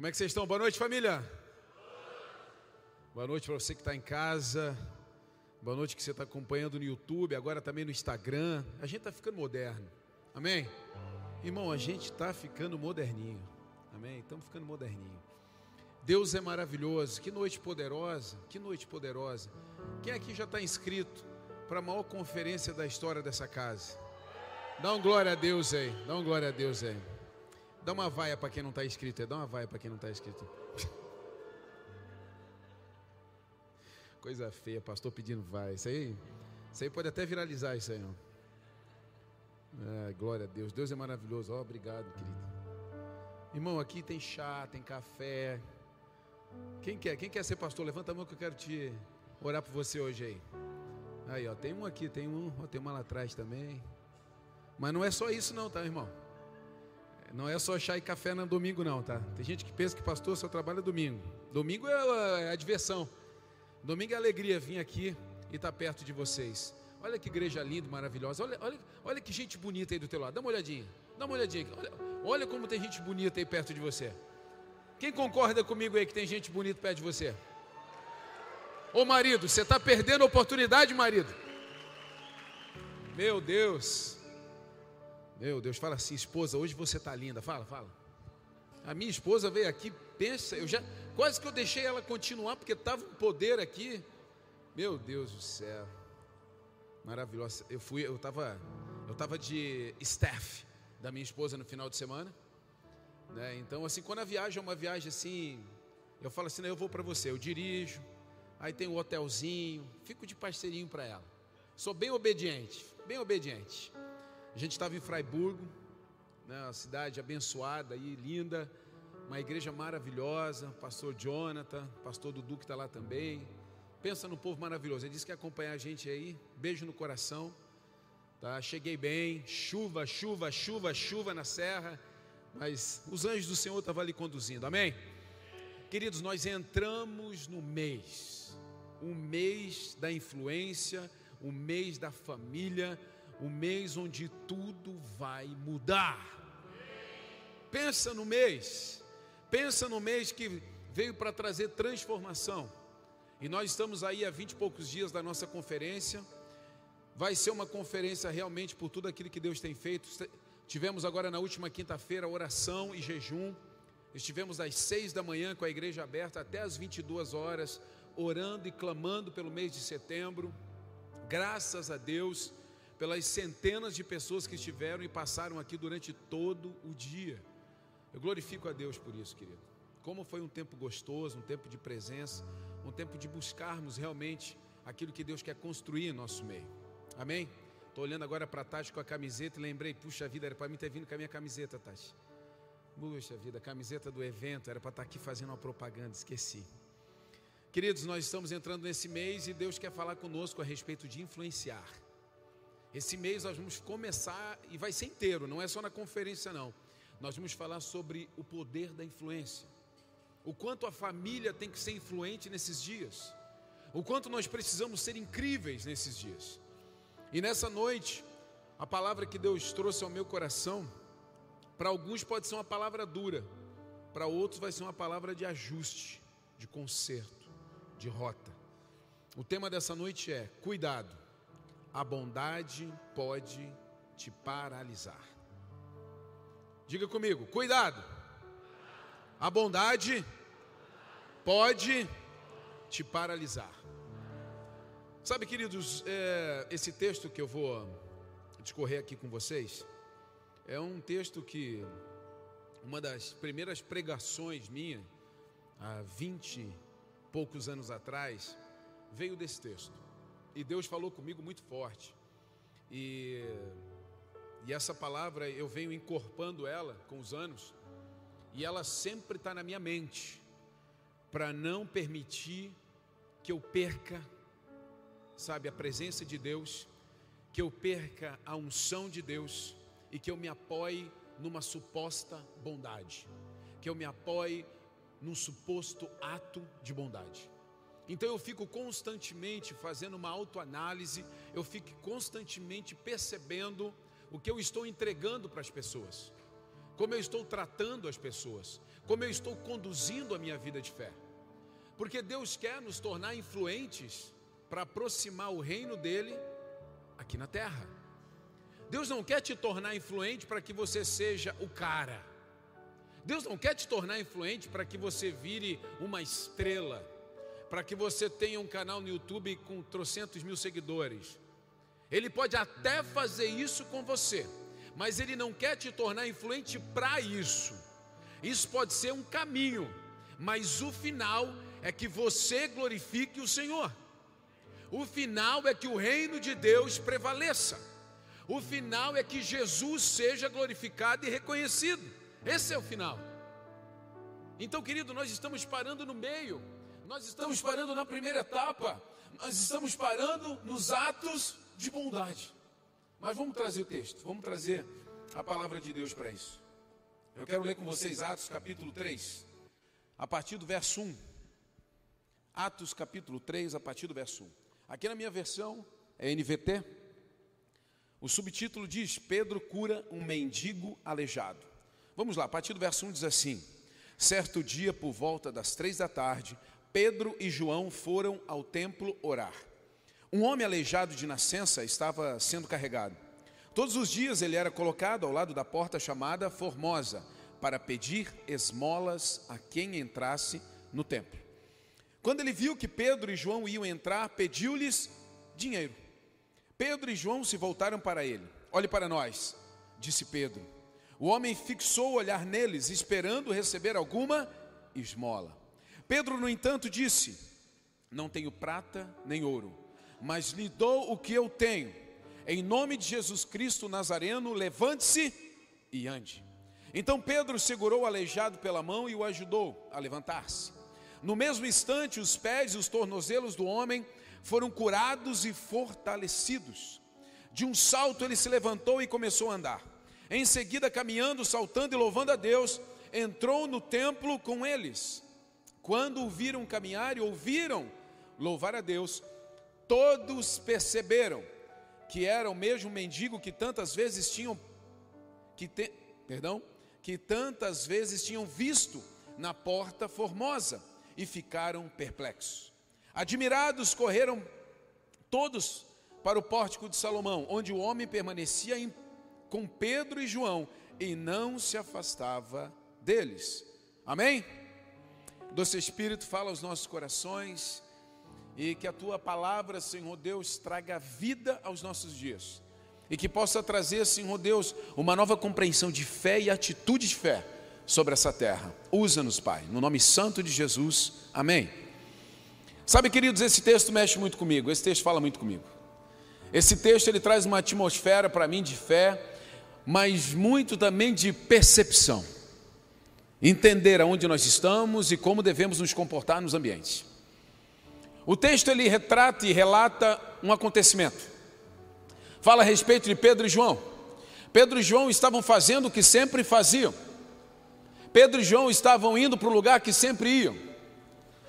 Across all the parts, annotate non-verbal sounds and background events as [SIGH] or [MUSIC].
Como é que vocês estão? Boa noite, família. Boa noite para você que está em casa. Boa noite que você está acompanhando no YouTube, agora também no Instagram. A gente está ficando moderno. Amém? Irmão, a gente está ficando moderninho. Amém? Estamos ficando moderninho. Deus é maravilhoso. Que noite poderosa. Que noite poderosa. Quem aqui já está inscrito para a maior conferência da história dessa casa? Dá um glória a Deus aí. Dá um glória a Deus aí. Dá uma vaia para quem não está inscrito. Dá uma vaia para quem não está inscrito. [LAUGHS] Coisa feia, pastor pedindo vai. Isso aí, isso aí pode até viralizar isso aí. É, glória a Deus. Deus é maravilhoso. Oh, obrigado, querido. Irmão, aqui tem chá, tem café. Quem quer? Quem quer ser pastor? Levanta a mão que eu quero te orar por você hoje aí. Aí, ó, tem um aqui, tem um, ó, tem uma lá atrás também. Mas não é só isso não, tá, irmão? Não é só chá e café no domingo não, tá? Tem gente que pensa que pastor só trabalha domingo. Domingo é, é a diversão. Domingo é alegria vir aqui e estar tá perto de vocês. Olha que igreja linda, maravilhosa. Olha, olha, olha que gente bonita aí do teu lado. Dá uma olhadinha. Dá uma olhadinha. Olha, olha como tem gente bonita aí perto de você. Quem concorda comigo aí que tem gente bonita perto de você? Ô marido, você está perdendo a oportunidade, marido. Meu Deus. Meu Deus, fala assim, esposa, hoje você está linda. Fala, fala. A minha esposa veio aqui, pensa, eu já quase que eu deixei ela continuar porque estava um poder aqui. Meu Deus do céu. Maravilhosa. Eu fui, eu estava eu tava de staff da minha esposa no final de semana. Né? Então, assim, quando a viagem é uma viagem assim, eu falo assim, eu vou para você, eu dirijo, aí tem o um hotelzinho, fico de parceirinho para ela. Sou bem obediente, bem obediente. A gente estava em Freiburgo, né, uma cidade abençoada e linda, uma igreja maravilhosa, pastor Jonathan, pastor Dudu que está lá também. Pensa no povo maravilhoso. Ele disse que ia acompanhar a gente aí. Beijo no coração. Tá? Cheguei bem. Chuva, chuva, chuva, chuva na serra. Mas os anjos do Senhor estavam ali conduzindo. Amém? Queridos, nós entramos no mês. O mês da influência, o mês da família, o mês onde tudo vai mudar. Pensa no mês, pensa no mês que veio para trazer transformação. E nós estamos aí há vinte e poucos dias da nossa conferência. Vai ser uma conferência realmente por tudo aquilo que Deus tem feito. Tivemos agora na última quinta-feira oração e jejum. Estivemos às seis da manhã com a igreja aberta até às 22 horas, orando e clamando pelo mês de setembro. Graças a Deus, pelas centenas de pessoas que estiveram e passaram aqui durante todo o dia. Eu glorifico a Deus por isso, querido. Como foi um tempo gostoso, um tempo de presença, um tempo de buscarmos realmente aquilo que Deus quer construir em nosso meio. Amém? Estou olhando agora para a Tati com a camiseta e lembrei, puxa vida, era para mim ter vindo com a minha camiseta, Tati. Puxa vida, a camiseta do evento, era para estar aqui fazendo uma propaganda, esqueci. Queridos, nós estamos entrando nesse mês e Deus quer falar conosco a respeito de influenciar. Esse mês nós vamos começar e vai ser inteiro, não é só na conferência não. Nós vamos falar sobre o poder da influência. O quanto a família tem que ser influente nesses dias. O quanto nós precisamos ser incríveis nesses dias. E nessa noite, a palavra que Deus trouxe ao meu coração, para alguns pode ser uma palavra dura, para outros vai ser uma palavra de ajuste, de conserto, de rota. O tema dessa noite é cuidado a bondade pode te paralisar. Diga comigo, cuidado. A bondade pode te paralisar. Sabe, queridos, é, esse texto que eu vou discorrer aqui com vocês é um texto que uma das primeiras pregações minha, há vinte poucos anos atrás, veio desse texto. E Deus falou comigo muito forte. E, e essa palavra eu venho encorpando ela com os anos. E ela sempre está na minha mente. Para não permitir que eu perca, sabe, a presença de Deus. Que eu perca a unção de Deus. E que eu me apoie numa suposta bondade. Que eu me apoie num suposto ato de bondade. Então eu fico constantemente fazendo uma autoanálise, eu fico constantemente percebendo o que eu estou entregando para as pessoas. como eu estou tratando as pessoas, como eu estou conduzindo a minha vida de fé. Porque Deus quer nos tornar influentes para aproximar o reino dele aqui na terra. Deus não quer te tornar influente para que você seja o cara. Deus não quer te tornar influente para que você vire uma estrela, para que você tenha um canal no YouTube com trocentos mil seguidores. Ele pode até fazer isso com você, mas ele não quer te tornar influente para isso. Isso pode ser um caminho, mas o final é que você glorifique o Senhor. O final é que o reino de Deus prevaleça. O final é que Jesus seja glorificado e reconhecido. Esse é o final. Então, querido, nós estamos parando no meio. Nós estamos parando na primeira etapa. Nós estamos parando nos atos de bondade. Mas vamos trazer o texto, vamos trazer a palavra de Deus para isso. Eu quero ler com vocês Atos capítulo 3, a partir do verso 1. Atos capítulo 3, a partir do verso 1. Aqui na minha versão é NVT. O subtítulo diz: Pedro cura um mendigo aleijado. Vamos lá, a partir do verso 1 diz assim: Certo dia, por volta das três da tarde, Pedro e João foram ao templo orar. Um homem aleijado de nascença estava sendo carregado. Todos os dias ele era colocado ao lado da porta chamada Formosa para pedir esmolas a quem entrasse no templo. Quando ele viu que Pedro e João iam entrar, pediu-lhes dinheiro. Pedro e João se voltaram para ele. Olhe para nós, disse Pedro. O homem fixou o olhar neles, esperando receber alguma esmola. Pedro, no entanto, disse: Não tenho prata nem ouro mas lhe dou o que eu tenho. Em nome de Jesus Cristo Nazareno, levante-se e ande. Então Pedro segurou o aleijado pela mão e o ajudou a levantar-se. No mesmo instante, os pés e os tornozelos do homem foram curados e fortalecidos. De um salto ele se levantou e começou a andar. Em seguida, caminhando, saltando e louvando a Deus, entrou no templo com eles. Quando o viram caminhar e ouviram louvar a Deus, todos perceberam que era o mesmo mendigo que tantas vezes tinham que te, perdão, que tantas vezes tinham visto na porta formosa e ficaram perplexos. Admirados correram todos para o pórtico de Salomão, onde o homem permanecia em, com Pedro e João e não se afastava deles. Amém? Doce Espírito fala aos nossos corações e que a tua palavra, Senhor Deus, traga vida aos nossos dias. E que possa trazer, Senhor Deus, uma nova compreensão de fé e atitude de fé sobre essa terra. Usa-nos, Pai, no nome santo de Jesus. Amém. Sabe, queridos, esse texto mexe muito comigo. Esse texto fala muito comigo. Esse texto ele traz uma atmosfera para mim de fé, mas muito também de percepção. Entender aonde nós estamos e como devemos nos comportar nos ambientes. O texto ele retrata e relata um acontecimento. Fala a respeito de Pedro e João. Pedro e João estavam fazendo o que sempre faziam. Pedro e João estavam indo para o lugar que sempre iam.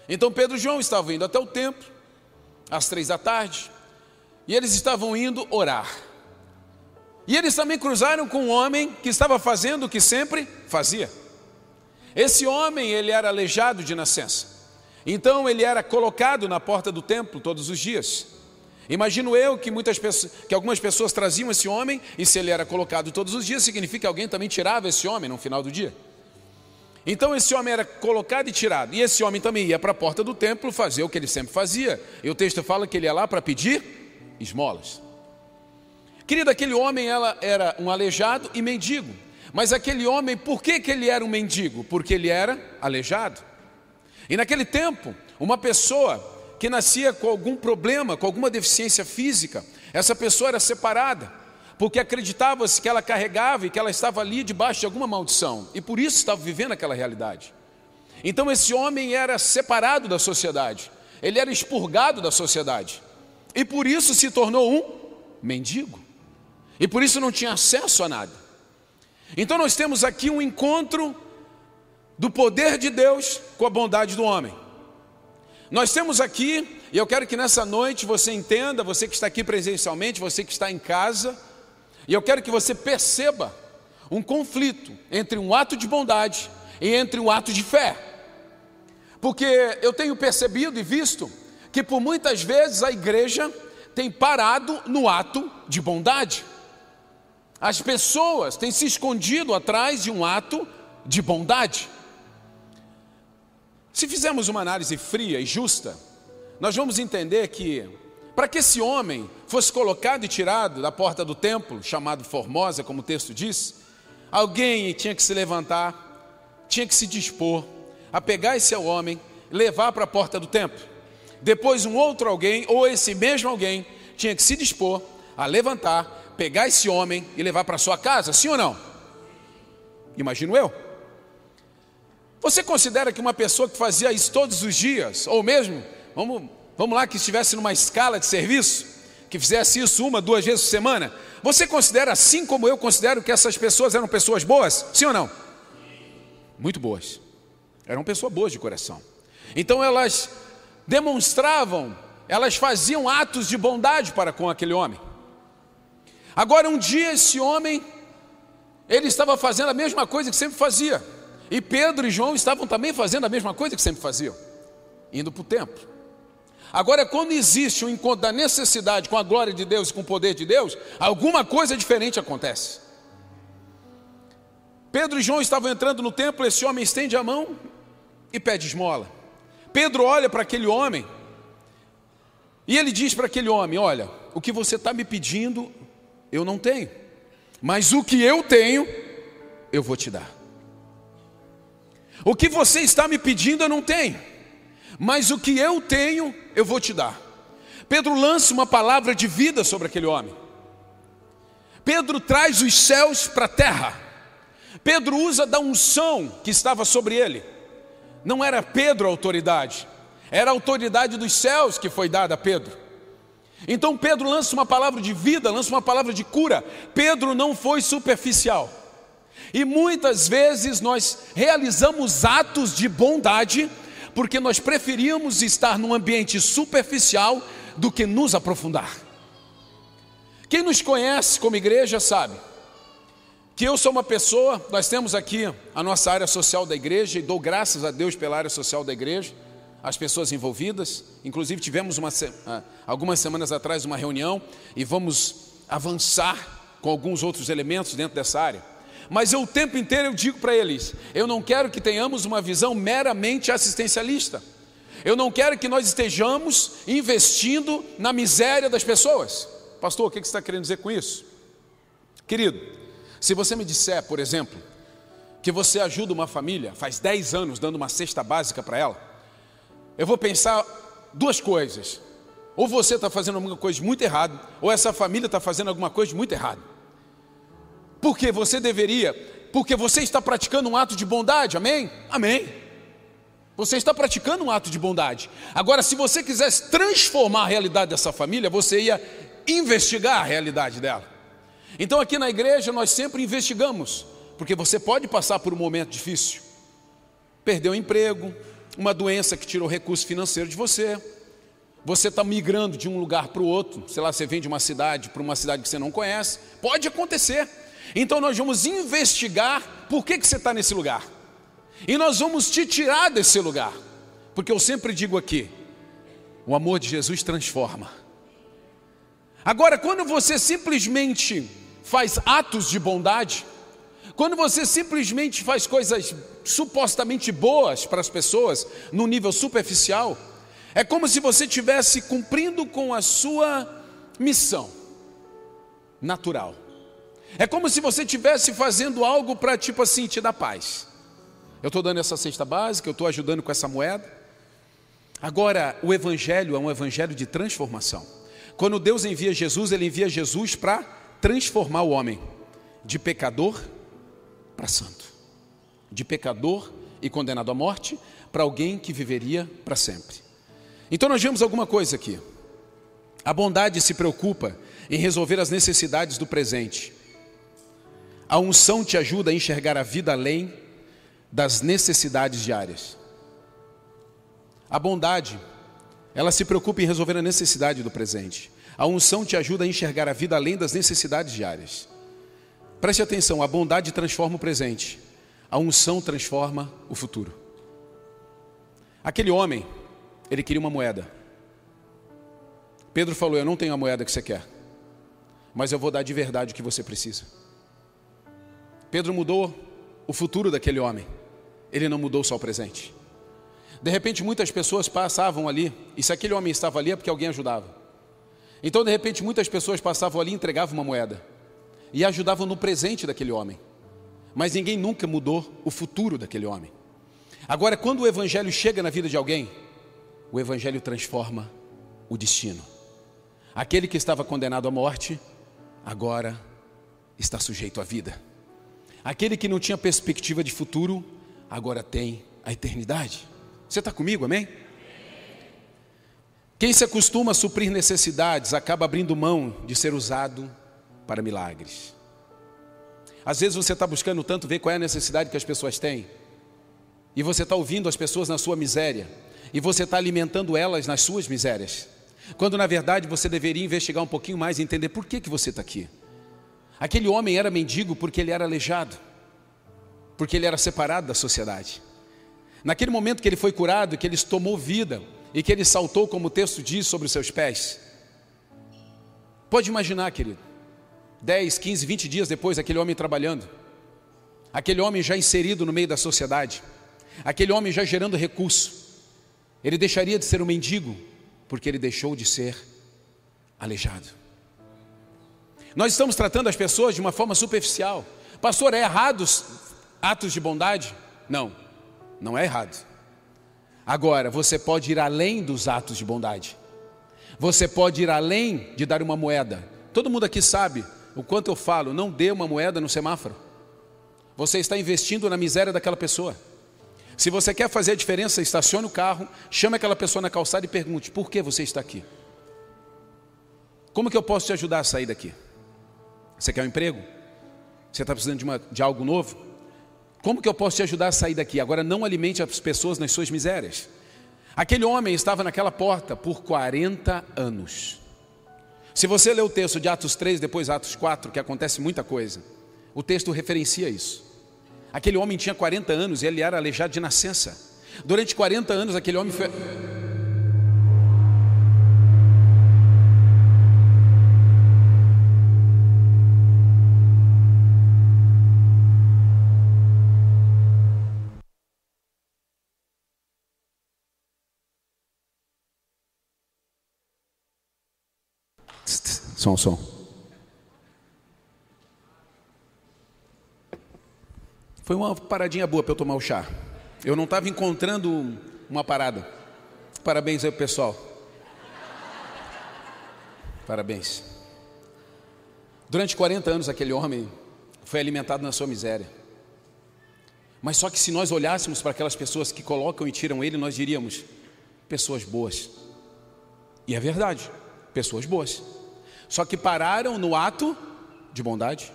Então Pedro e João estavam indo até o templo, às três da tarde, e eles estavam indo orar. E eles também cruzaram com um homem que estava fazendo o que sempre fazia. Esse homem, ele era aleijado de nascença. Então ele era colocado na porta do templo todos os dias. Imagino eu que muitas pessoas, que algumas pessoas traziam esse homem e se ele era colocado todos os dias, significa que alguém também tirava esse homem no final do dia. Então esse homem era colocado e tirado, e esse homem também ia para a porta do templo fazer o que ele sempre fazia. E o texto fala que ele ia lá para pedir esmolas. Querido, aquele homem ela era um aleijado e mendigo. Mas aquele homem, por que, que ele era um mendigo? Porque ele era aleijado. E naquele tempo, uma pessoa que nascia com algum problema, com alguma deficiência física, essa pessoa era separada, porque acreditava-se que ela carregava e que ela estava ali debaixo de alguma maldição, e por isso estava vivendo aquela realidade. Então esse homem era separado da sociedade, ele era expurgado da sociedade, e por isso se tornou um mendigo, e por isso não tinha acesso a nada. Então nós temos aqui um encontro do poder de Deus com a bondade do homem. Nós temos aqui, e eu quero que nessa noite você entenda, você que está aqui presencialmente, você que está em casa, e eu quero que você perceba um conflito entre um ato de bondade e entre um ato de fé. Porque eu tenho percebido e visto que por muitas vezes a igreja tem parado no ato de bondade. As pessoas têm se escondido atrás de um ato de bondade. Se fizermos uma análise fria e justa, nós vamos entender que para que esse homem fosse colocado e tirado da porta do templo, chamado Formosa, como o texto diz, alguém tinha que se levantar, tinha que se dispor a pegar esse homem, levar para a porta do templo. Depois, um outro alguém, ou esse mesmo alguém, tinha que se dispor a levantar, pegar esse homem e levar para sua casa, sim ou não? Imagino eu. Você considera que uma pessoa que fazia isso todos os dias, ou mesmo, vamos, vamos lá, que estivesse numa escala de serviço, que fizesse isso uma, duas vezes por semana, você considera assim como eu considero que essas pessoas eram pessoas boas? Sim ou não? Muito boas. Eram pessoas boas de coração. Então elas demonstravam, elas faziam atos de bondade para com aquele homem. Agora um dia esse homem, ele estava fazendo a mesma coisa que sempre fazia. E Pedro e João estavam também fazendo a mesma coisa que sempre faziam, indo para o templo. Agora, quando existe um encontro da necessidade com a glória de Deus e com o poder de Deus, alguma coisa diferente acontece. Pedro e João estavam entrando no templo, esse homem estende a mão e pede esmola. Pedro olha para aquele homem e ele diz para aquele homem: Olha, o que você está me pedindo, eu não tenho, mas o que eu tenho, eu vou te dar. O que você está me pedindo eu não tenho, mas o que eu tenho eu vou te dar. Pedro lança uma palavra de vida sobre aquele homem. Pedro traz os céus para a terra. Pedro usa da unção que estava sobre ele. Não era Pedro a autoridade, era a autoridade dos céus que foi dada a Pedro. Então Pedro lança uma palavra de vida, lança uma palavra de cura. Pedro não foi superficial. E muitas vezes nós realizamos atos de bondade porque nós preferimos estar num ambiente superficial do que nos aprofundar. Quem nos conhece como igreja sabe que eu sou uma pessoa, nós temos aqui a nossa área social da igreja e dou graças a Deus pela área social da igreja, as pessoas envolvidas. Inclusive tivemos uma, ah, algumas semanas atrás uma reunião e vamos avançar com alguns outros elementos dentro dessa área mas eu o tempo inteiro eu digo para eles: eu não quero que tenhamos uma visão meramente assistencialista. Eu não quero que nós estejamos investindo na miséria das pessoas. Pastor, o que você está querendo dizer com isso? Querido, se você me disser, por exemplo, que você ajuda uma família, faz 10 anos dando uma cesta básica para ela, eu vou pensar duas coisas. Ou você está fazendo alguma coisa muito errado, ou essa família está fazendo alguma coisa muito errado. Porque você deveria, porque você está praticando um ato de bondade, amém? Amém. Você está praticando um ato de bondade. Agora, se você quisesse transformar a realidade dessa família, você ia investigar a realidade dela. Então, aqui na igreja, nós sempre investigamos, porque você pode passar por um momento difícil, perdeu o emprego, uma doença que tirou recurso financeiro de você, você está migrando de um lugar para o outro, sei lá, você vem de uma cidade para uma cidade que você não conhece, pode acontecer. Então nós vamos investigar por que, que você está nesse lugar. E nós vamos te tirar desse lugar. Porque eu sempre digo aqui: o amor de Jesus transforma. Agora, quando você simplesmente faz atos de bondade, quando você simplesmente faz coisas supostamente boas para as pessoas, no nível superficial, é como se você estivesse cumprindo com a sua missão natural. É como se você estivesse fazendo algo para, tipo assim, te dar paz. Eu estou dando essa cesta básica, eu estou ajudando com essa moeda. Agora, o Evangelho é um Evangelho de transformação. Quando Deus envia Jesus, Ele envia Jesus para transformar o homem de pecador para santo, de pecador e condenado à morte para alguém que viveria para sempre. Então, nós vemos alguma coisa aqui. A bondade se preocupa em resolver as necessidades do presente a unção te ajuda a enxergar a vida além das necessidades diárias. A bondade, ela se preocupa em resolver a necessidade do presente. A unção te ajuda a enxergar a vida além das necessidades diárias. Preste atenção: a bondade transforma o presente, a unção transforma o futuro. Aquele homem, ele queria uma moeda. Pedro falou: Eu não tenho a moeda que você quer, mas eu vou dar de verdade o que você precisa. Pedro mudou o futuro daquele homem, ele não mudou só o presente. De repente, muitas pessoas passavam ali, e se aquele homem estava ali é porque alguém ajudava. Então, de repente, muitas pessoas passavam ali e entregavam uma moeda, e ajudavam no presente daquele homem, mas ninguém nunca mudou o futuro daquele homem. Agora, quando o Evangelho chega na vida de alguém, o Evangelho transforma o destino. Aquele que estava condenado à morte, agora está sujeito à vida. Aquele que não tinha perspectiva de futuro, agora tem a eternidade. Você está comigo, amém? Quem se acostuma a suprir necessidades acaba abrindo mão de ser usado para milagres. Às vezes você está buscando tanto ver qual é a necessidade que as pessoas têm, e você está ouvindo as pessoas na sua miséria, e você está alimentando elas nas suas misérias, quando na verdade você deveria investigar um pouquinho mais e entender por que, que você está aqui. Aquele homem era mendigo porque ele era aleijado, porque ele era separado da sociedade. Naquele momento que ele foi curado, que ele tomou vida e que ele saltou, como o texto diz, sobre os seus pés. Pode imaginar, querido, 10, 15, 20 dias depois, aquele homem trabalhando, aquele homem já inserido no meio da sociedade, aquele homem já gerando recurso, ele deixaria de ser um mendigo, porque ele deixou de ser aleijado. Nós estamos tratando as pessoas de uma forma superficial. Pastor, é errado atos de bondade? Não, não é errado. Agora, você pode ir além dos atos de bondade. Você pode ir além de dar uma moeda. Todo mundo aqui sabe o quanto eu falo, não dê uma moeda no semáforo. Você está investindo na miséria daquela pessoa. Se você quer fazer a diferença, estacione o carro, chame aquela pessoa na calçada e pergunte: por que você está aqui? Como que eu posso te ajudar a sair daqui? Você quer um emprego? Você está precisando de, uma, de algo novo? Como que eu posso te ajudar a sair daqui? Agora não alimente as pessoas nas suas misérias. Aquele homem estava naquela porta por 40 anos. Se você ler o texto de Atos 3, depois Atos 4, que acontece muita coisa, o texto referencia isso. Aquele homem tinha 40 anos e ele era aleijado de nascença. Durante 40 anos, aquele homem foi. Som, som. Foi uma paradinha boa para eu tomar o chá. Eu não estava encontrando uma parada. Parabéns aí, pessoal. Parabéns. Durante 40 anos, aquele homem foi alimentado na sua miséria. Mas só que se nós olhássemos para aquelas pessoas que colocam e tiram ele, nós diríamos: pessoas boas. E é verdade, pessoas boas. Só que pararam no ato de bondade.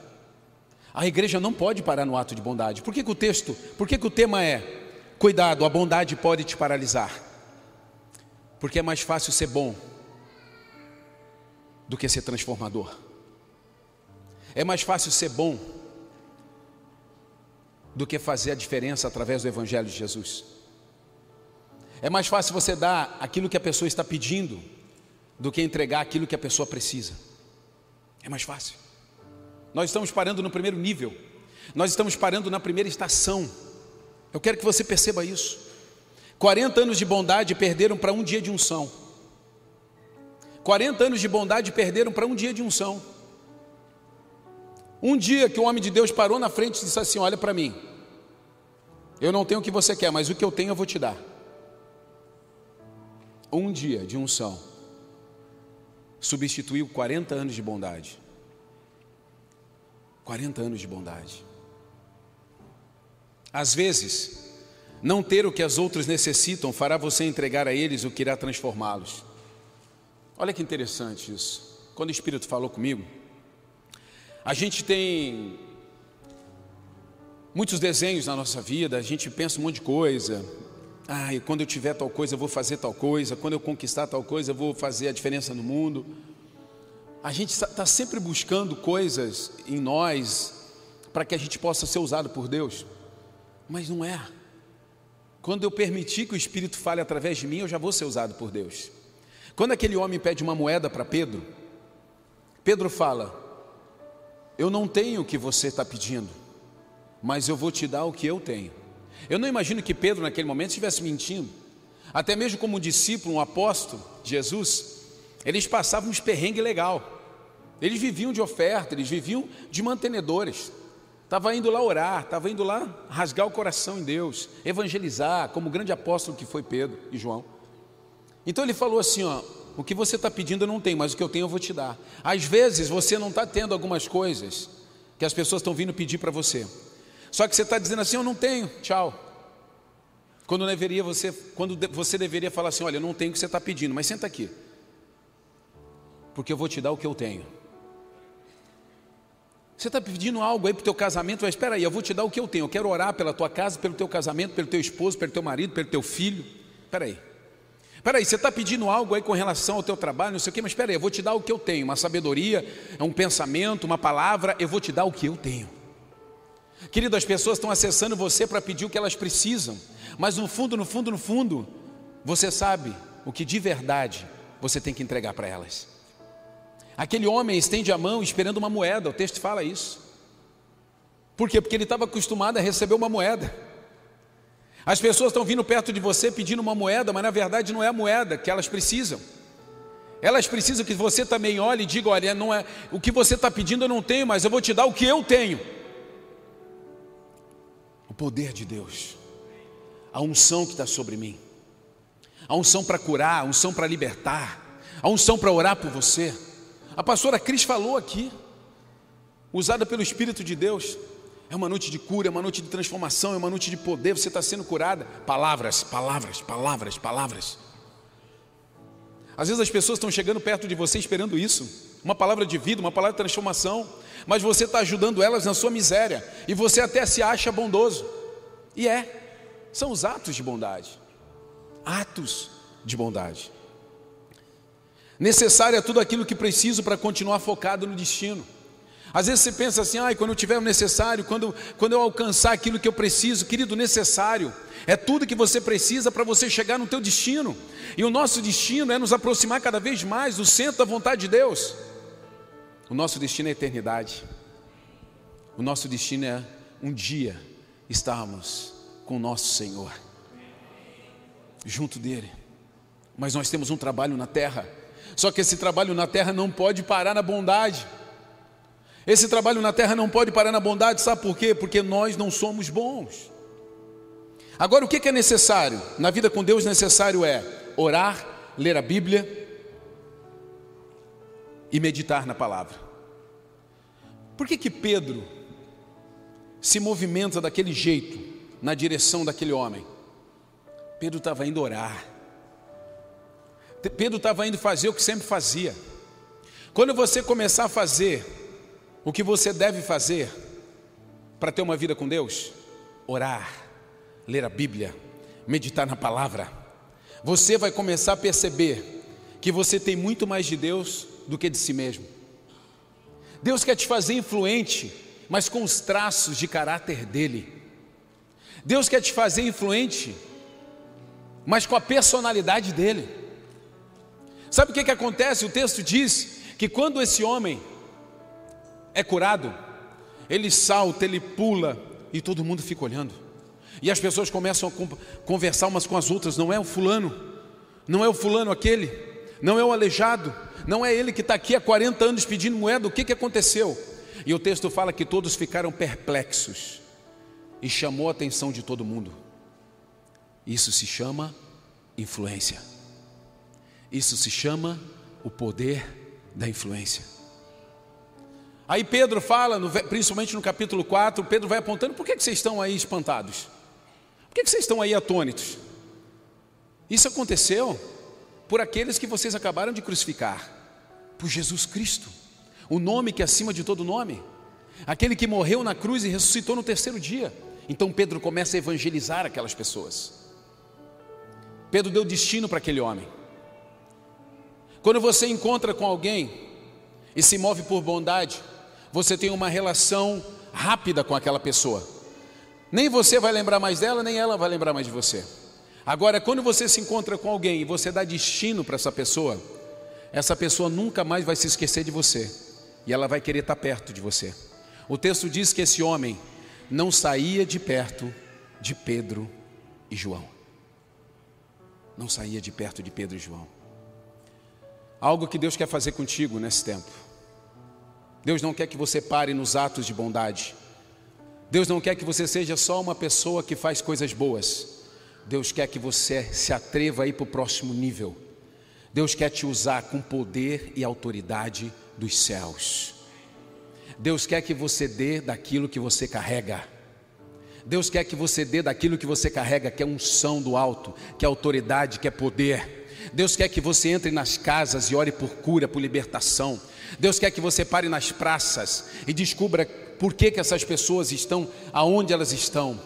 A igreja não pode parar no ato de bondade. Por que, que o texto, por que, que o tema é cuidado, a bondade pode te paralisar? Porque é mais fácil ser bom do que ser transformador. É mais fácil ser bom do que fazer a diferença através do Evangelho de Jesus. É mais fácil você dar aquilo que a pessoa está pedindo do que entregar aquilo que a pessoa precisa. É mais fácil. Nós estamos parando no primeiro nível. Nós estamos parando na primeira estação. Eu quero que você perceba isso. 40 anos de bondade perderam para um dia de unção. 40 anos de bondade perderam para um dia de unção. Um dia que o homem de Deus parou na frente e disse assim: Olha para mim, eu não tenho o que você quer, mas o que eu tenho eu vou te dar. Um dia de unção substituiu 40 anos de bondade. 40 anos de bondade. Às vezes, não ter o que as outras necessitam fará você entregar a eles o que irá transformá-los. Olha que interessante isso. Quando o Espírito falou comigo, a gente tem muitos desenhos na nossa vida, a gente pensa um monte de coisa. Ah, quando eu tiver tal coisa, eu vou fazer tal coisa. Quando eu conquistar tal coisa, eu vou fazer a diferença no mundo. A gente está sempre buscando coisas em nós para que a gente possa ser usado por Deus. Mas não é. Quando eu permitir que o Espírito fale através de mim, eu já vou ser usado por Deus. Quando aquele homem pede uma moeda para Pedro, Pedro fala: Eu não tenho o que você está pedindo, mas eu vou te dar o que eu tenho. Eu não imagino que Pedro, naquele momento, estivesse mentindo. Até mesmo como discípulo, um apóstolo, Jesus, eles passavam uns perrengue legal. Eles viviam de oferta, eles viviam de mantenedores. Estava indo lá orar, estava indo lá rasgar o coração em Deus, evangelizar, como o grande apóstolo que foi Pedro e João. Então ele falou assim: ó, o que você está pedindo eu não tenho, mas o que eu tenho eu vou te dar. Às vezes você não está tendo algumas coisas que as pessoas estão vindo pedir para você. Só que você está dizendo assim, eu não tenho, tchau. Quando deveria você, quando você deveria falar assim, olha, eu não tenho o que você está pedindo, mas senta aqui, porque eu vou te dar o que eu tenho. Você está pedindo algo aí para o teu casamento, mas espera aí, eu vou te dar o que eu tenho. Eu quero orar pela tua casa, pelo teu casamento, pelo teu esposo, pelo teu marido, pelo teu filho. Espera aí. Espera aí, você está pedindo algo aí com relação ao teu trabalho, não sei o quê, mas espera aí, eu vou te dar o que eu tenho. Uma sabedoria, um pensamento, uma palavra, eu vou te dar o que eu tenho. Querido, as pessoas estão acessando você para pedir o que elas precisam, mas no fundo, no fundo, no fundo, você sabe o que de verdade você tem que entregar para elas. Aquele homem estende a mão esperando uma moeda, o texto fala isso. Por quê? Porque ele estava acostumado a receber uma moeda. As pessoas estão vindo perto de você pedindo uma moeda, mas na verdade não é a moeda que elas precisam. Elas precisam que você também olhe e diga: olha, não é, o que você está pedindo eu não tenho, mas eu vou te dar o que eu tenho. Poder de Deus, a unção que está sobre mim, a unção para curar, a unção para libertar, a unção para orar por você. A pastora Cris falou aqui, usada pelo Espírito de Deus. É uma noite de cura, é uma noite de transformação, é uma noite de poder, você está sendo curada. Palavras, palavras, palavras, palavras. Às vezes as pessoas estão chegando perto de você esperando isso, uma palavra de vida, uma palavra de transformação, mas você está ajudando elas na sua miséria, e você até se acha bondoso. E é, são os atos de bondade. Atos de bondade. Necessário é tudo aquilo que preciso para continuar focado no destino. Às vezes você pensa assim, ah, quando eu tiver o necessário, quando, quando eu alcançar aquilo que eu preciso, querido, necessário é tudo que você precisa para você chegar no teu destino. E o nosso destino é nos aproximar cada vez mais do centro da vontade de Deus. O nosso destino é a eternidade. O nosso destino é um dia estarmos com o nosso Senhor, junto dele. Mas nós temos um trabalho na terra só que esse trabalho na terra não pode parar na bondade. Esse trabalho na terra não pode parar na bondade, sabe por quê? Porque nós não somos bons. Agora, o que é necessário? Na vida com Deus, necessário é orar, ler a Bíblia e meditar na palavra. Por que que Pedro se movimenta daquele jeito na direção daquele homem? Pedro estava indo orar. Pedro estava indo fazer o que sempre fazia. Quando você começar a fazer o que você deve fazer para ter uma vida com Deus, orar, ler a Bíblia, meditar na palavra, você vai começar a perceber que você tem muito mais de Deus do que de si mesmo. Deus quer te fazer influente, mas com os traços de caráter dele. Deus quer te fazer influente, mas com a personalidade dele. Sabe o que, que acontece? O texto diz que quando esse homem é curado, ele salta, ele pula e todo mundo fica olhando. E as pessoas começam a conversar umas com as outras: não é o fulano, não é o fulano aquele, não é o aleijado, não é ele que está aqui há 40 anos pedindo moeda, o que, que aconteceu? E o texto fala que todos ficaram perplexos e chamou a atenção de todo mundo. Isso se chama influência. Isso se chama o poder da influência. Aí Pedro fala, principalmente no capítulo 4, Pedro vai apontando: por que, vocês estão aí espantados? Por que vocês estão aí atônitos? Isso aconteceu por aqueles que vocês acabaram de crucificar, por Jesus Cristo, o nome que é acima de todo nome, aquele que morreu na cruz e ressuscitou no terceiro dia. Então Pedro começa a evangelizar aquelas pessoas. Pedro deu destino para aquele homem. Quando você encontra com alguém e se move por bondade, você tem uma relação rápida com aquela pessoa. Nem você vai lembrar mais dela, nem ela vai lembrar mais de você. Agora, quando você se encontra com alguém e você dá destino para essa pessoa, essa pessoa nunca mais vai se esquecer de você e ela vai querer estar perto de você. O texto diz que esse homem não saía de perto de Pedro e João. Não saía de perto de Pedro e João. Algo que Deus quer fazer contigo nesse tempo. Deus não quer que você pare nos atos de bondade. Deus não quer que você seja só uma pessoa que faz coisas boas. Deus quer que você se atreva a ir para o próximo nível. Deus quer te usar com poder e autoridade dos céus. Deus quer que você dê daquilo que você carrega. Deus quer que você dê daquilo que você carrega, que é unção do alto, que é autoridade, que é poder. Deus quer que você entre nas casas e ore por cura, por libertação. Deus quer que você pare nas praças e descubra por que, que essas pessoas estão aonde elas estão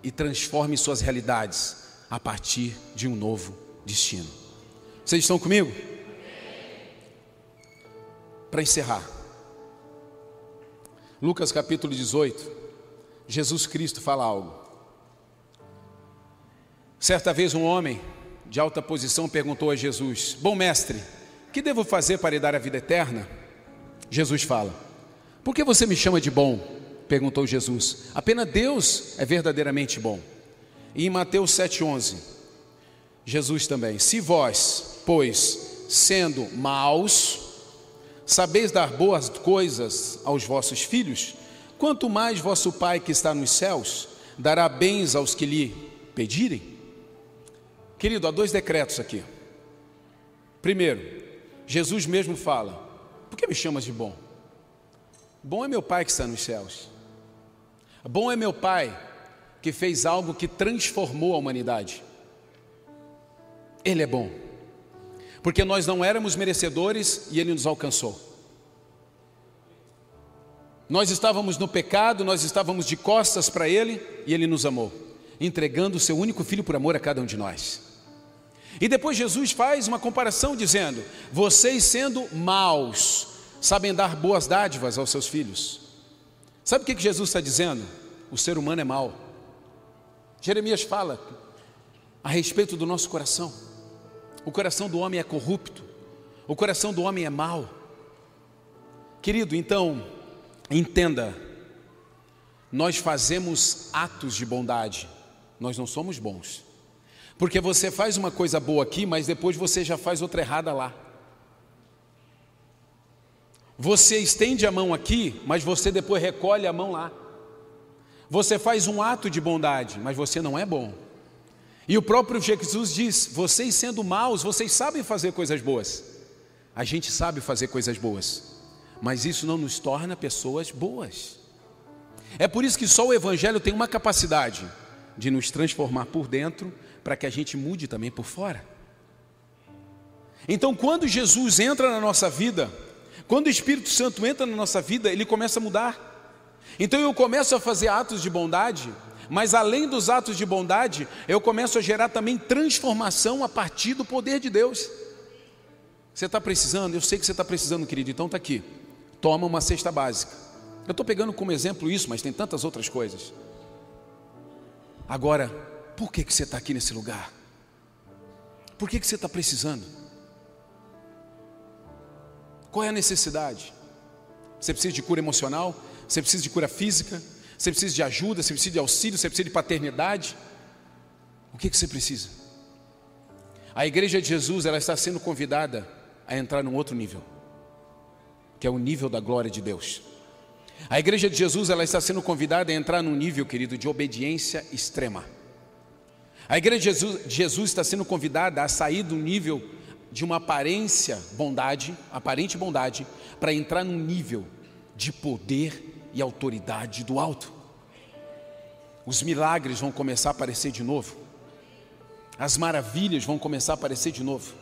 e transforme suas realidades a partir de um novo destino. Vocês estão comigo? Para encerrar, Lucas capítulo 18, Jesus Cristo fala algo. Certa vez um homem de alta posição perguntou a Jesus: Bom mestre, que devo fazer para lhe dar a vida eterna? Jesus fala: Por que você me chama de bom? Perguntou Jesus. Apenas Deus é verdadeiramente bom. E em Mateus 7,11, Jesus também. Se vós, pois, sendo maus, sabeis dar boas coisas aos vossos filhos, quanto mais vosso Pai que está nos céus dará bens aos que lhe pedirem? Querido, há dois decretos aqui. Primeiro, Jesus mesmo fala: Por que me chamas de bom? Bom é meu Pai que está nos céus. Bom é meu Pai que fez algo que transformou a humanidade. Ele é bom, porque nós não éramos merecedores e Ele nos alcançou. Nós estávamos no pecado, nós estávamos de costas para Ele e Ele nos amou, entregando o Seu único filho por amor a cada um de nós. E depois Jesus faz uma comparação dizendo: Vocês sendo maus, sabem dar boas dádivas aos seus filhos. Sabe o que Jesus está dizendo? O ser humano é mau. Jeremias fala a respeito do nosso coração. O coração do homem é corrupto. O coração do homem é mau. Querido, então, entenda. Nós fazemos atos de bondade. Nós não somos bons. Porque você faz uma coisa boa aqui, mas depois você já faz outra errada lá. Você estende a mão aqui, mas você depois recolhe a mão lá. Você faz um ato de bondade, mas você não é bom. E o próprio Jesus diz: vocês sendo maus, vocês sabem fazer coisas boas. A gente sabe fazer coisas boas, mas isso não nos torna pessoas boas. É por isso que só o Evangelho tem uma capacidade de nos transformar por dentro, para que a gente mude também por fora. Então, quando Jesus entra na nossa vida, quando o Espírito Santo entra na nossa vida, ele começa a mudar. Então eu começo a fazer atos de bondade, mas além dos atos de bondade, eu começo a gerar também transformação a partir do poder de Deus. Você está precisando? Eu sei que você está precisando, querido, então está aqui. Toma uma cesta básica. Eu estou pegando como exemplo isso, mas tem tantas outras coisas. Agora, por que, que você está aqui nesse lugar? Por que, que você está precisando? Qual é a necessidade? Você precisa de cura emocional? Você precisa de cura física? Você precisa de ajuda? Você precisa de auxílio? Você precisa de paternidade? O que, que você precisa? A igreja de Jesus ela está sendo convidada a entrar num outro nível, que é o nível da glória de Deus. A igreja de Jesus ela está sendo convidada a entrar num nível, querido, de obediência extrema. A igreja de Jesus, de Jesus está sendo convidada a sair do nível de uma aparência bondade, aparente bondade, para entrar num nível de poder e autoridade do alto. Os milagres vão começar a aparecer de novo. As maravilhas vão começar a aparecer de novo.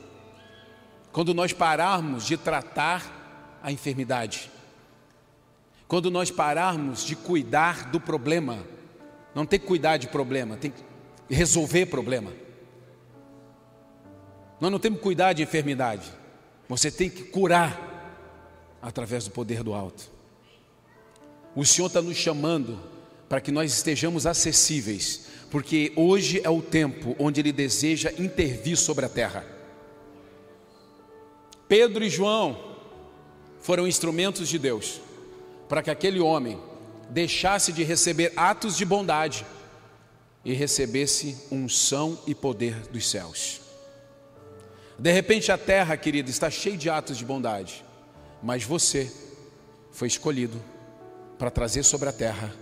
Quando nós pararmos de tratar a enfermidade, quando nós pararmos de cuidar do problema, não tem que cuidar de problema, tem que resolver problema. Nós não temos que cuidar de enfermidade. Você tem que curar através do poder do alto. O Senhor está nos chamando para que nós estejamos acessíveis, porque hoje é o tempo onde Ele deseja intervir sobre a terra. Pedro e João foram instrumentos de Deus para que aquele homem deixasse de receber atos de bondade e recebesse unção e poder dos céus. De repente a terra, querido, está cheia de atos de bondade, mas você foi escolhido para trazer sobre a terra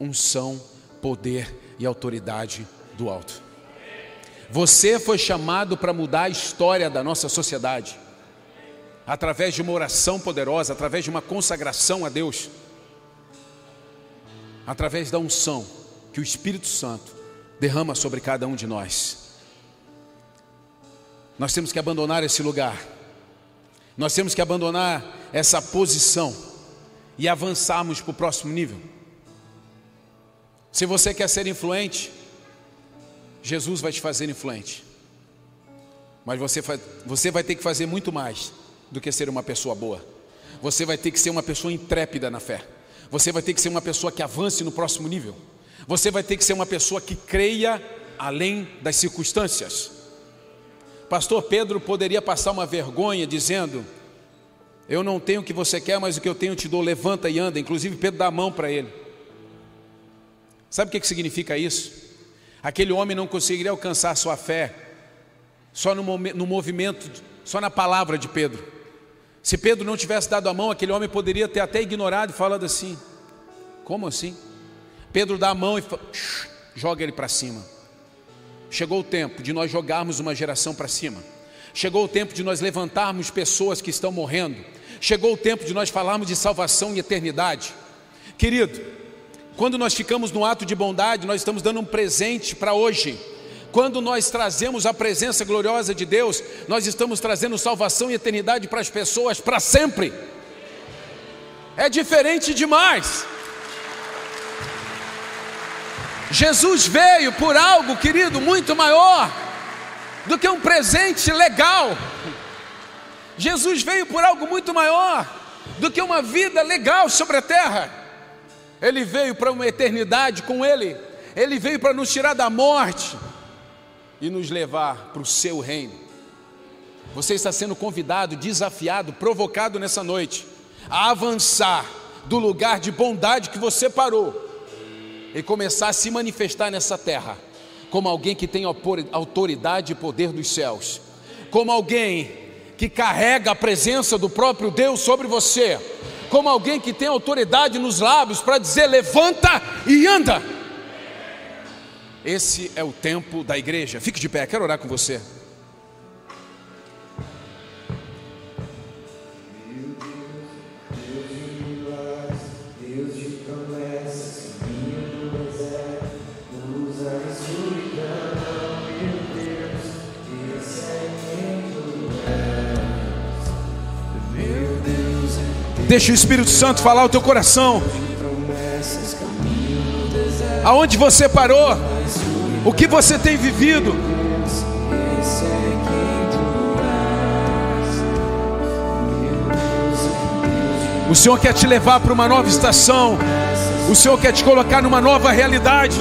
unção, poder e autoridade do alto. Você foi chamado para mudar a história da nossa sociedade, através de uma oração poderosa, através de uma consagração a Deus, através da unção que o Espírito Santo derrama sobre cada um de nós. Nós temos que abandonar esse lugar, nós temos que abandonar essa posição e avançarmos para o próximo nível. Se você quer ser influente, Jesus vai te fazer influente. Mas você você vai ter que fazer muito mais do que ser uma pessoa boa. Você vai ter que ser uma pessoa intrépida na fé. Você vai ter que ser uma pessoa que avance no próximo nível. Você vai ter que ser uma pessoa que creia além das circunstâncias. Pastor Pedro poderia passar uma vergonha dizendo: Eu não tenho o que você quer, mas o que eu tenho eu te dou, levanta e anda. Inclusive, Pedro dá a mão para ele. Sabe o que, que significa isso? Aquele homem não conseguiria alcançar sua fé só no, no movimento, só na palavra de Pedro. Se Pedro não tivesse dado a mão, aquele homem poderia ter até ignorado e falado assim: Como assim? Pedro dá a mão e joga ele para cima. Chegou o tempo de nós jogarmos uma geração para cima. Chegou o tempo de nós levantarmos pessoas que estão morrendo. Chegou o tempo de nós falarmos de salvação e eternidade. Querido, quando nós ficamos no ato de bondade, nós estamos dando um presente para hoje. Quando nós trazemos a presença gloriosa de Deus, nós estamos trazendo salvação e eternidade para as pessoas para sempre. É diferente demais. Jesus veio por algo, querido, muito maior do que um presente legal. Jesus veio por algo muito maior do que uma vida legal sobre a terra. Ele veio para uma eternidade com Ele. Ele veio para nos tirar da morte e nos levar para o seu reino. Você está sendo convidado, desafiado, provocado nessa noite a avançar do lugar de bondade que você parou e começar a se manifestar nessa terra como alguém que tem autoridade e poder dos céus, como alguém que carrega a presença do próprio Deus sobre você, como alguém que tem autoridade nos lábios para dizer: levanta e anda. Esse é o tempo da igreja. Fique de pé, quero orar com você. Deixa o Espírito Santo falar o teu coração. Aonde você parou? O que você tem vivido? O Senhor quer te levar para uma nova estação. O Senhor quer te colocar numa nova realidade.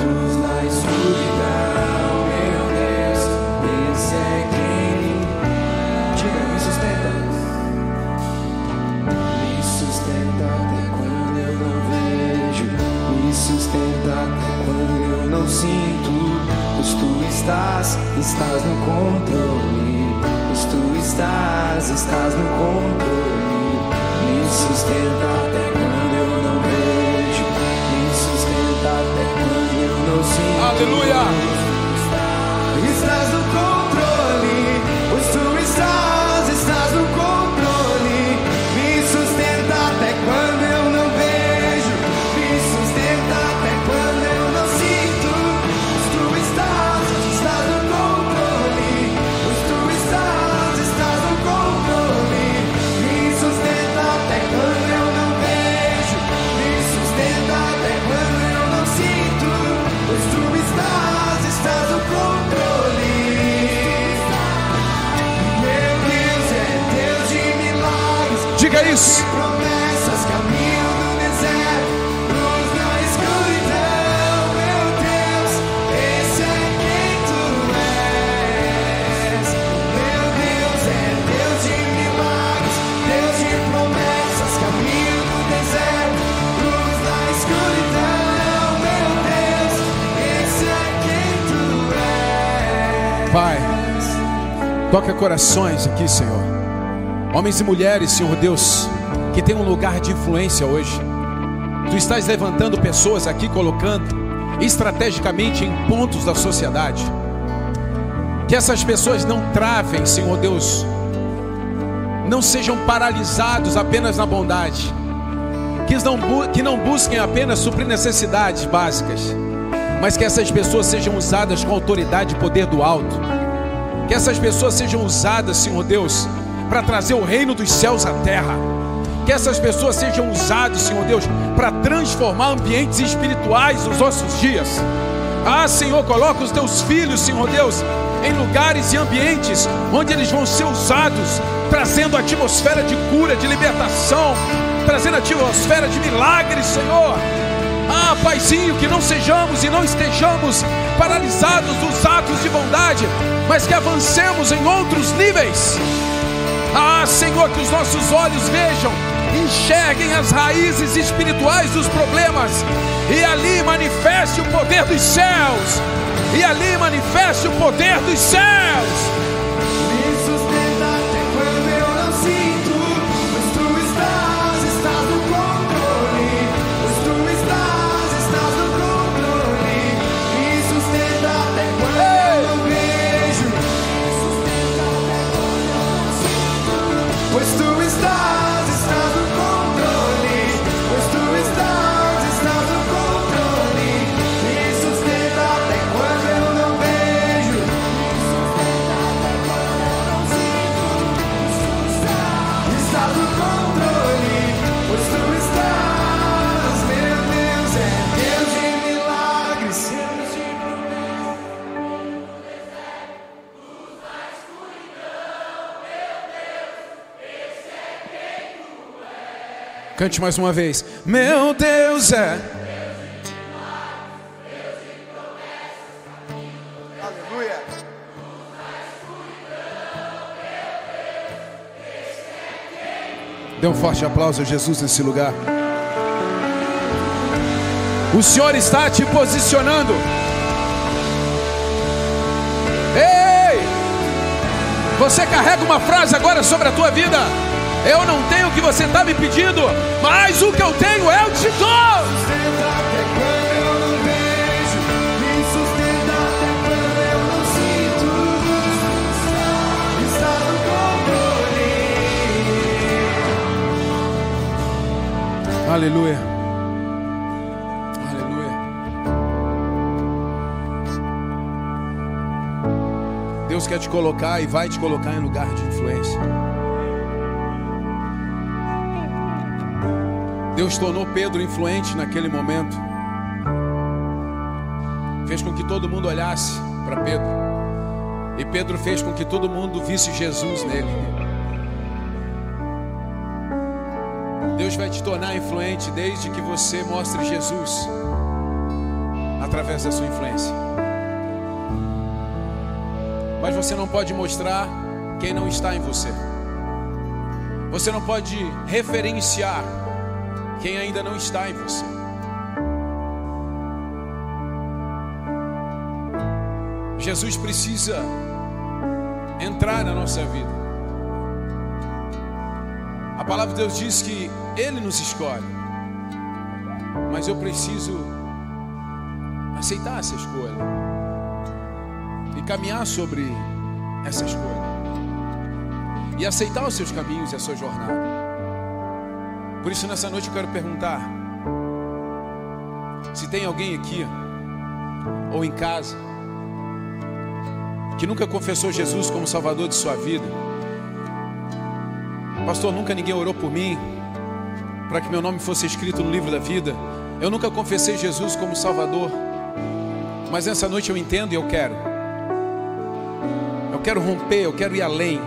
Estás, estás no controle. Pois tu estás, estás no controle. Me sustenta até quando eu não vejo. Me sustenta até quando eu não sinto. Aleluia! Toca corações aqui, Senhor. Homens e mulheres, Senhor Deus, que tem um lugar de influência hoje. Tu estás levantando pessoas aqui, colocando estrategicamente em pontos da sociedade. Que essas pessoas não travem, Senhor Deus, não sejam paralisados apenas na bondade, que não, que não busquem apenas suprir necessidades básicas, mas que essas pessoas sejam usadas com autoridade e poder do alto, que essas pessoas sejam usadas, Senhor Deus, para trazer o reino dos céus à terra. Que essas pessoas sejam usadas, Senhor Deus, para transformar ambientes espirituais nos nossos dias. Ah, Senhor, coloca os teus filhos, Senhor Deus, em lugares e ambientes onde eles vão ser usados, trazendo atmosfera de cura, de libertação, trazendo atmosfera de milagres, Senhor. Ah, Paizinho, que não sejamos e não estejamos paralisados dos atos de bondade, mas que avancemos em outros níveis. Ah, Senhor, que os nossos olhos vejam enxerguem as raízes espirituais dos problemas e ali manifeste o poder dos céus. E ali manifeste o poder dos céus. questo mi sta Cante mais uma vez. Meu Deus é. Aleluia. Dê um forte aplauso a Jesus nesse lugar. O Senhor está te posicionando. Ei! Você carrega uma frase agora sobre a tua vida. Eu não tenho o que você está me pedindo, mas o que eu tenho eu te dou. Aleluia. Aleluia. Deus quer te colocar e vai te colocar em lugar de influência. Deus tornou Pedro influente naquele momento. Fez com que todo mundo olhasse para Pedro. E Pedro fez com que todo mundo visse Jesus nele. Deus vai te tornar influente desde que você mostre Jesus através da sua influência. Mas você não pode mostrar quem não está em você. Você não pode referenciar quem ainda não está em você. Jesus precisa entrar na nossa vida. A palavra de Deus diz que Ele nos escolhe, mas eu preciso aceitar essa escolha e caminhar sobre essa escolha e aceitar os seus caminhos e a sua jornada. Por isso, nessa noite eu quero perguntar: se tem alguém aqui ou em casa que nunca confessou Jesus como Salvador de sua vida, Pastor, nunca ninguém orou por mim para que meu nome fosse escrito no livro da vida. Eu nunca confessei Jesus como Salvador, mas nessa noite eu entendo e eu quero. Eu quero romper, eu quero ir além.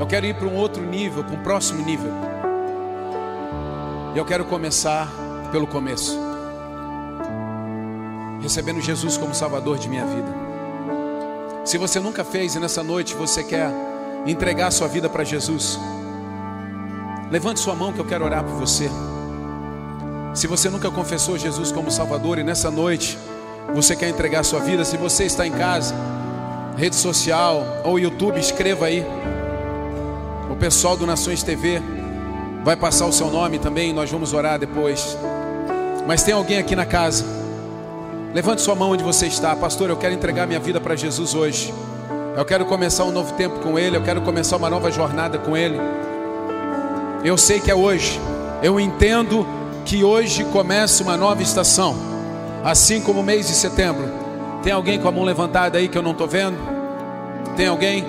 Eu quero ir para um outro nível, para um próximo nível. Eu quero começar pelo começo. Recebendo Jesus como Salvador de minha vida. Se você nunca fez e nessa noite você quer entregar sua vida para Jesus, levante sua mão que eu quero orar por você. Se você nunca confessou Jesus como Salvador e nessa noite você quer entregar sua vida, se você está em casa, rede social ou YouTube, escreva aí. O pessoal do Nações TV vai passar o seu nome também, nós vamos orar depois. Mas tem alguém aqui na casa? Levante sua mão onde você está, pastor. Eu quero entregar minha vida para Jesus hoje. Eu quero começar um novo tempo com Ele. Eu quero começar uma nova jornada com Ele. Eu sei que é hoje. Eu entendo que hoje começa uma nova estação, assim como o mês de setembro. Tem alguém com a mão levantada aí que eu não estou vendo? Tem alguém?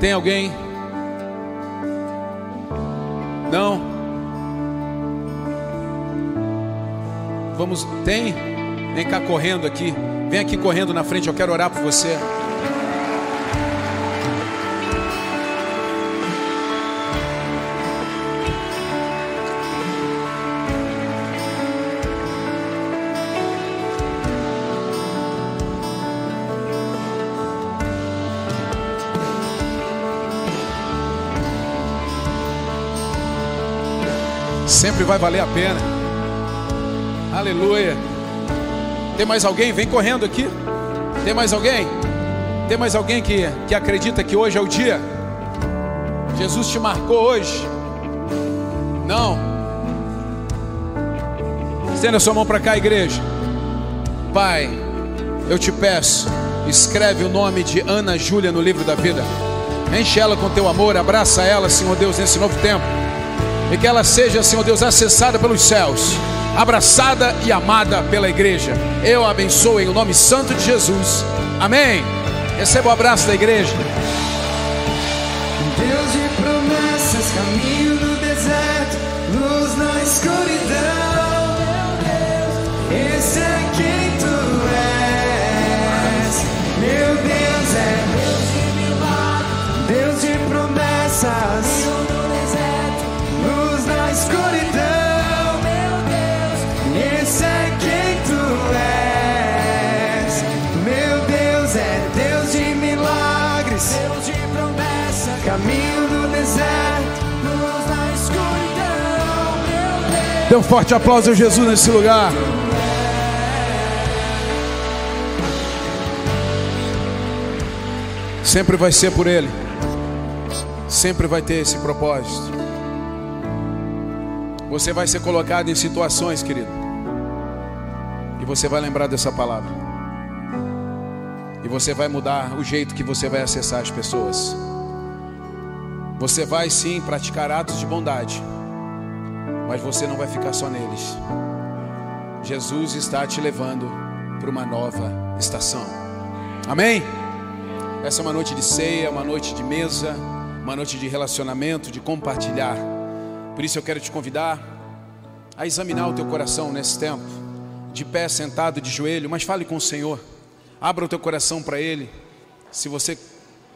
Tem alguém? Não? Vamos, tem? Vem cá correndo aqui. Vem aqui correndo na frente, eu quero orar por você. Sempre vai valer a pena. Aleluia. Tem mais alguém? Vem correndo aqui. Tem mais alguém? Tem mais alguém que, que acredita que hoje é o dia? Jesus te marcou hoje? Não. Estenda sua mão para cá, igreja. Pai, eu te peço, escreve o nome de Ana Júlia no livro da vida. Enche ela com teu amor, abraça ela, Senhor Deus, nesse novo tempo. E que ela seja, Senhor Deus, acessada pelos céus, abraçada e amada pela igreja. Eu abençoo em nome santo de Jesus. Amém. Receba o abraço da igreja. Deus de promessas, caminho no deserto, luz na escuridão. Esse é Dê um forte aplauso a Jesus nesse lugar. Sempre vai ser por Ele. Sempre vai ter esse propósito. Você vai ser colocado em situações, querido. E você vai lembrar dessa palavra. E você vai mudar o jeito que você vai acessar as pessoas. Você vai sim praticar atos de bondade. Mas você não vai ficar só neles. Jesus está te levando para uma nova estação. Amém? Essa é uma noite de ceia, uma noite de mesa, uma noite de relacionamento, de compartilhar. Por isso eu quero te convidar a examinar o teu coração nesse tempo, de pé, sentado, de joelho, mas fale com o Senhor. Abra o teu coração para Ele. Se você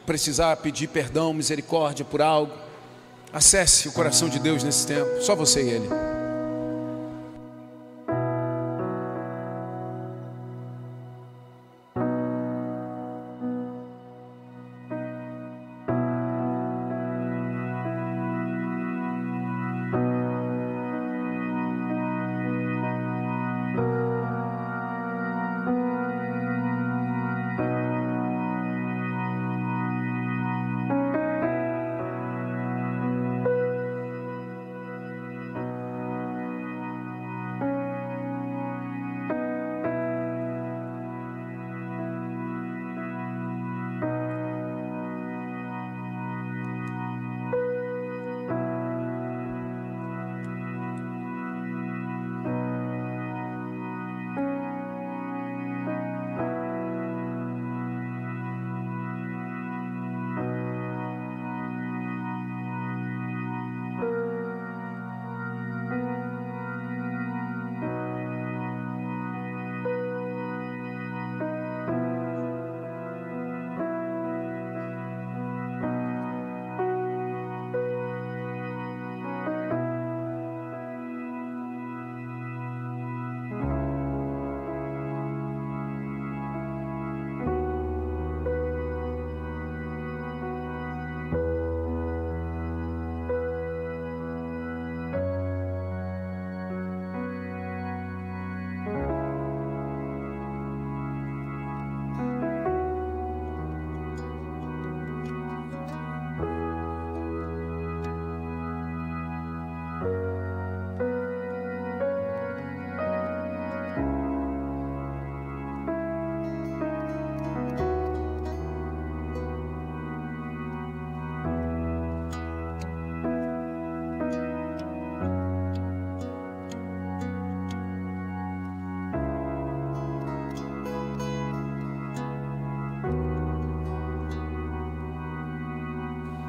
precisar pedir perdão, misericórdia por algo, acesse o coração de Deus nesse tempo. Só você e Ele.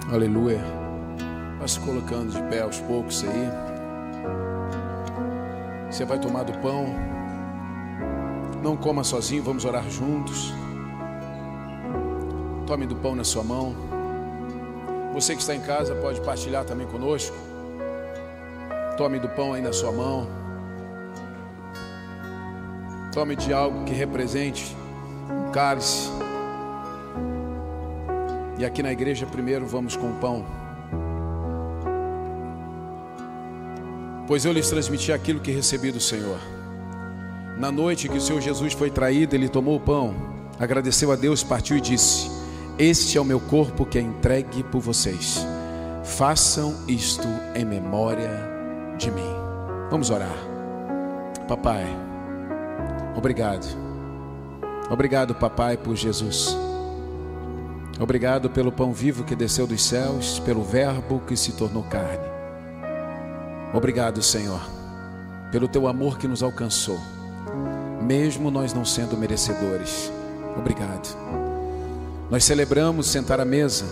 Aleluia. Vai se colocando de pé aos poucos aí. Você vai tomar do pão. Não coma sozinho, vamos orar juntos. Tome do pão na sua mão. Você que está em casa pode partilhar também conosco. Tome do pão aí na sua mão. Tome de algo que represente um cálice. E aqui na igreja, primeiro vamos com o pão. Pois eu lhes transmiti aquilo que recebi do Senhor. Na noite que o Senhor Jesus foi traído, ele tomou o pão, agradeceu a Deus, partiu e disse: Este é o meu corpo que é entregue por vocês. Façam isto em memória de mim. Vamos orar. Papai, obrigado. Obrigado, papai, por Jesus. Obrigado pelo pão vivo que desceu dos céus, pelo Verbo que se tornou carne. Obrigado, Senhor, pelo teu amor que nos alcançou, mesmo nós não sendo merecedores. Obrigado. Nós celebramos sentar à mesa,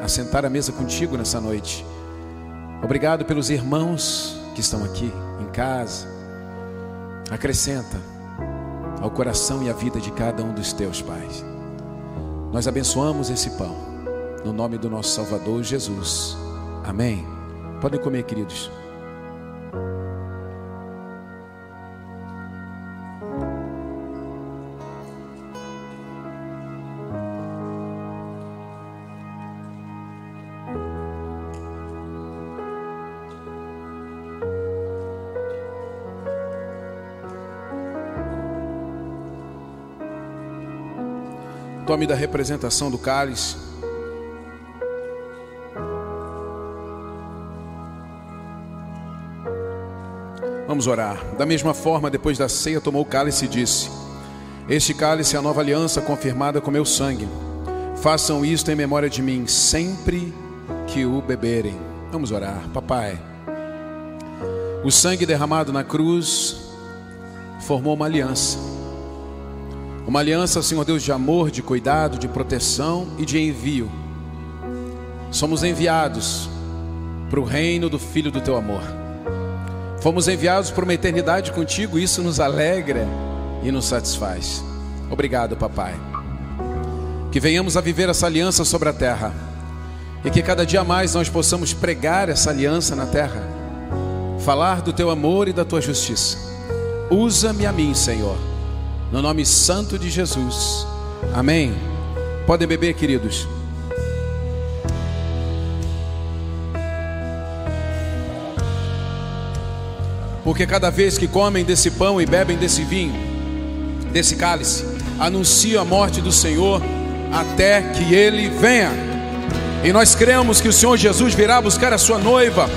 assentar à mesa contigo nessa noite. Obrigado pelos irmãos que estão aqui em casa. Acrescenta ao coração e à vida de cada um dos teus pais. Nós abençoamos esse pão, no nome do nosso Salvador Jesus. Amém. Podem comer, queridos. Tome da representação do cálice. Vamos orar. Da mesma forma, depois da ceia, tomou o cálice e disse: Este cálice é a nova aliança confirmada com meu sangue. Façam isto em memória de mim, sempre que o beberem. Vamos orar. Papai, o sangue derramado na cruz formou uma aliança. Uma aliança, Senhor Deus, de amor, de cuidado, de proteção e de envio. Somos enviados para o reino do Filho do Teu amor. Fomos enviados por uma eternidade contigo, isso nos alegra e nos satisfaz. Obrigado, papai. Que venhamos a viver essa aliança sobre a terra e que cada dia mais nós possamos pregar essa aliança na terra, falar do teu amor e da tua justiça. Usa-me a mim, Senhor, no nome santo de Jesus. Amém. Podem beber, queridos. Porque cada vez que comem desse pão e bebem desse vinho, desse cálice, anunciam a morte do Senhor até que ele venha. E nós cremos que o Senhor Jesus virá buscar a sua noiva,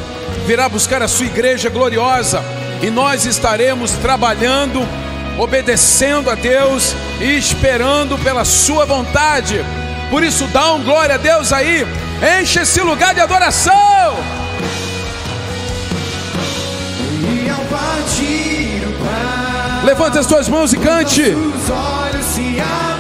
virá buscar a sua igreja gloriosa, e nós estaremos trabalhando, obedecendo a Deus e esperando pela sua vontade. Por isso, dá um glória a Deus aí, enche esse lugar de adoração. Levante as tuas mãos e cante. os olhos se abrem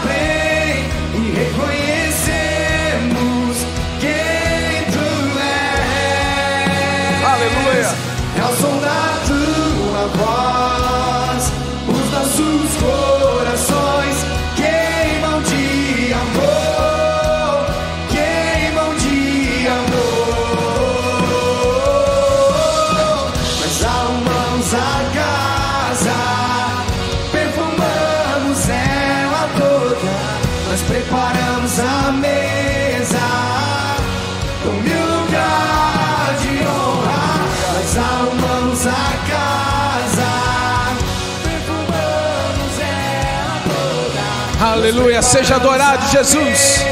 Aleluia. Seja adorado, Jesus.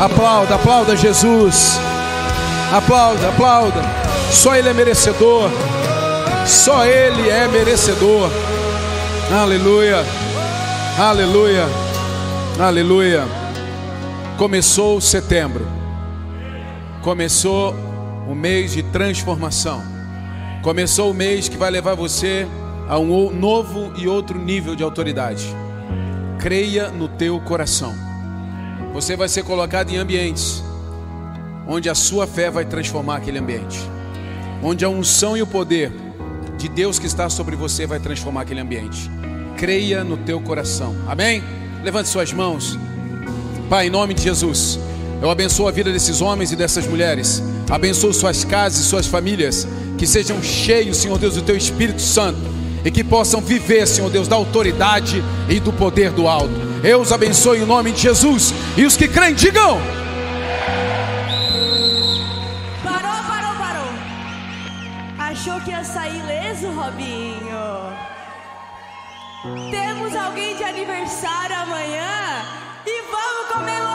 Aplauda, aplauda Jesus. Aplauda, aplauda. Só Ele é merecedor. Só Ele é merecedor. Aleluia. Aleluia. Aleluia. Começou setembro. Começou o mês de transformação. Começou o mês que vai levar você a um novo e outro nível de autoridade. Creia no teu coração. Você vai ser colocado em ambientes onde a sua fé vai transformar aquele ambiente. Onde a unção e o poder de Deus que está sobre você vai transformar aquele ambiente. Creia no teu coração. Amém? Levante suas mãos. Pai, em nome de Jesus, eu abençoo a vida desses homens e dessas mulheres. Abençoo suas casas e suas famílias. Que sejam cheios, Senhor Deus, do teu Espírito Santo. E que possam viver, Senhor Deus, da autoridade e do poder do alto. Eu os abençoo em nome de Jesus. E os que creem, digam. Que ia sair leso, Robinho? Temos alguém de aniversário amanhã e vamos comemorar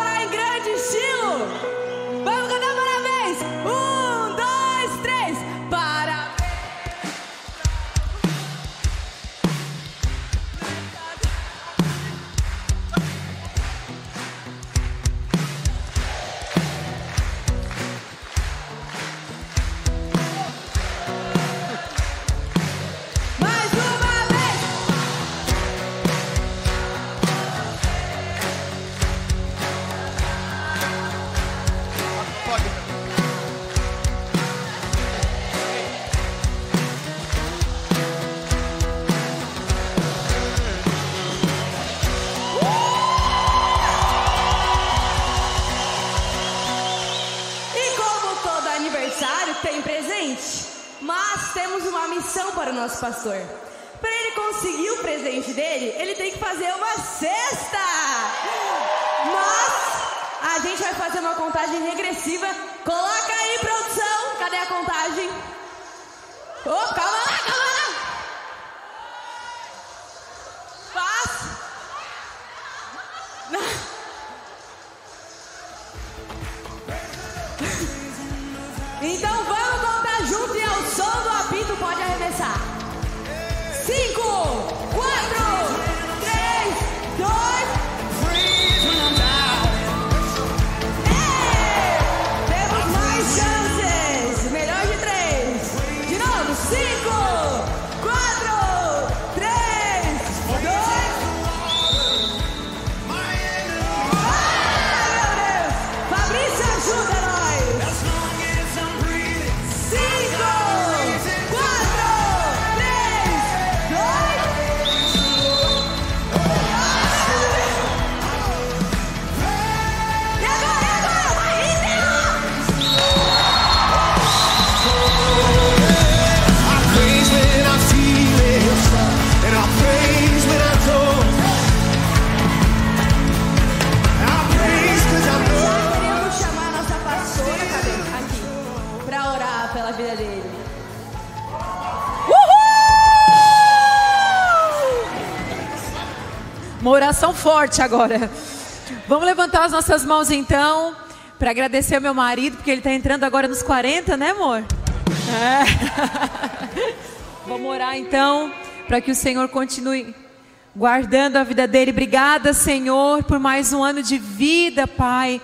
temos uma missão para o nosso pastor. Para ele conseguir o presente dele, ele tem que fazer uma cesta. Mas a gente vai fazer uma contagem regressiva. Coloca aí, produção. Cadê a contagem? Oh, calma lá, calma lá. Oração forte agora. Vamos levantar as nossas mãos então, para agradecer ao meu marido, porque ele está entrando agora nos 40, né, amor? É. [LAUGHS] Vamos orar então, para que o Senhor continue guardando a vida dele. Obrigada, Senhor, por mais um ano de vida, Pai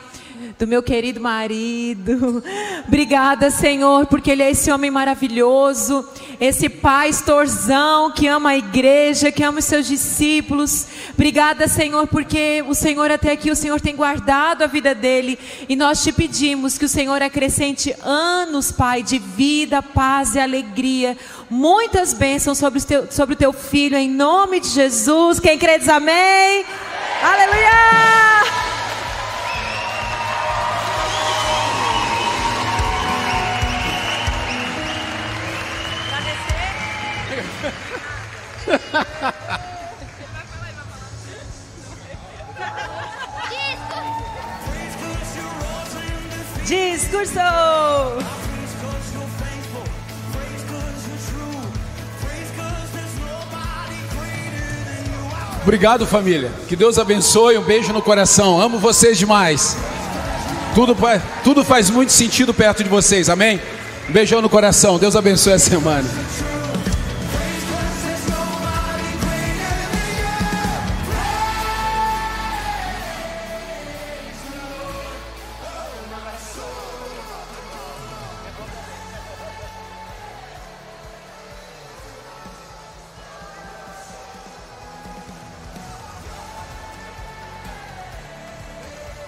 do meu querido marido. [LAUGHS] Obrigada, Senhor, porque ele é esse homem maravilhoso, esse pastorzão que ama a igreja, que ama os seus discípulos. Obrigada, Senhor, porque o Senhor até aqui, o Senhor tem guardado a vida dele e nós te pedimos que o Senhor acrescente anos, Pai, de vida, paz e alegria. Muitas bênçãos sobre o teu, sobre o teu filho, em nome de Jesus. Quem crê diz amém. Aleluia! Discurso! Obrigado, família. Que Deus abençoe. Um beijo no coração. Amo vocês demais. Tudo, tudo faz muito sentido perto de vocês. Amém? Um beijão no coração. Deus abençoe a semana.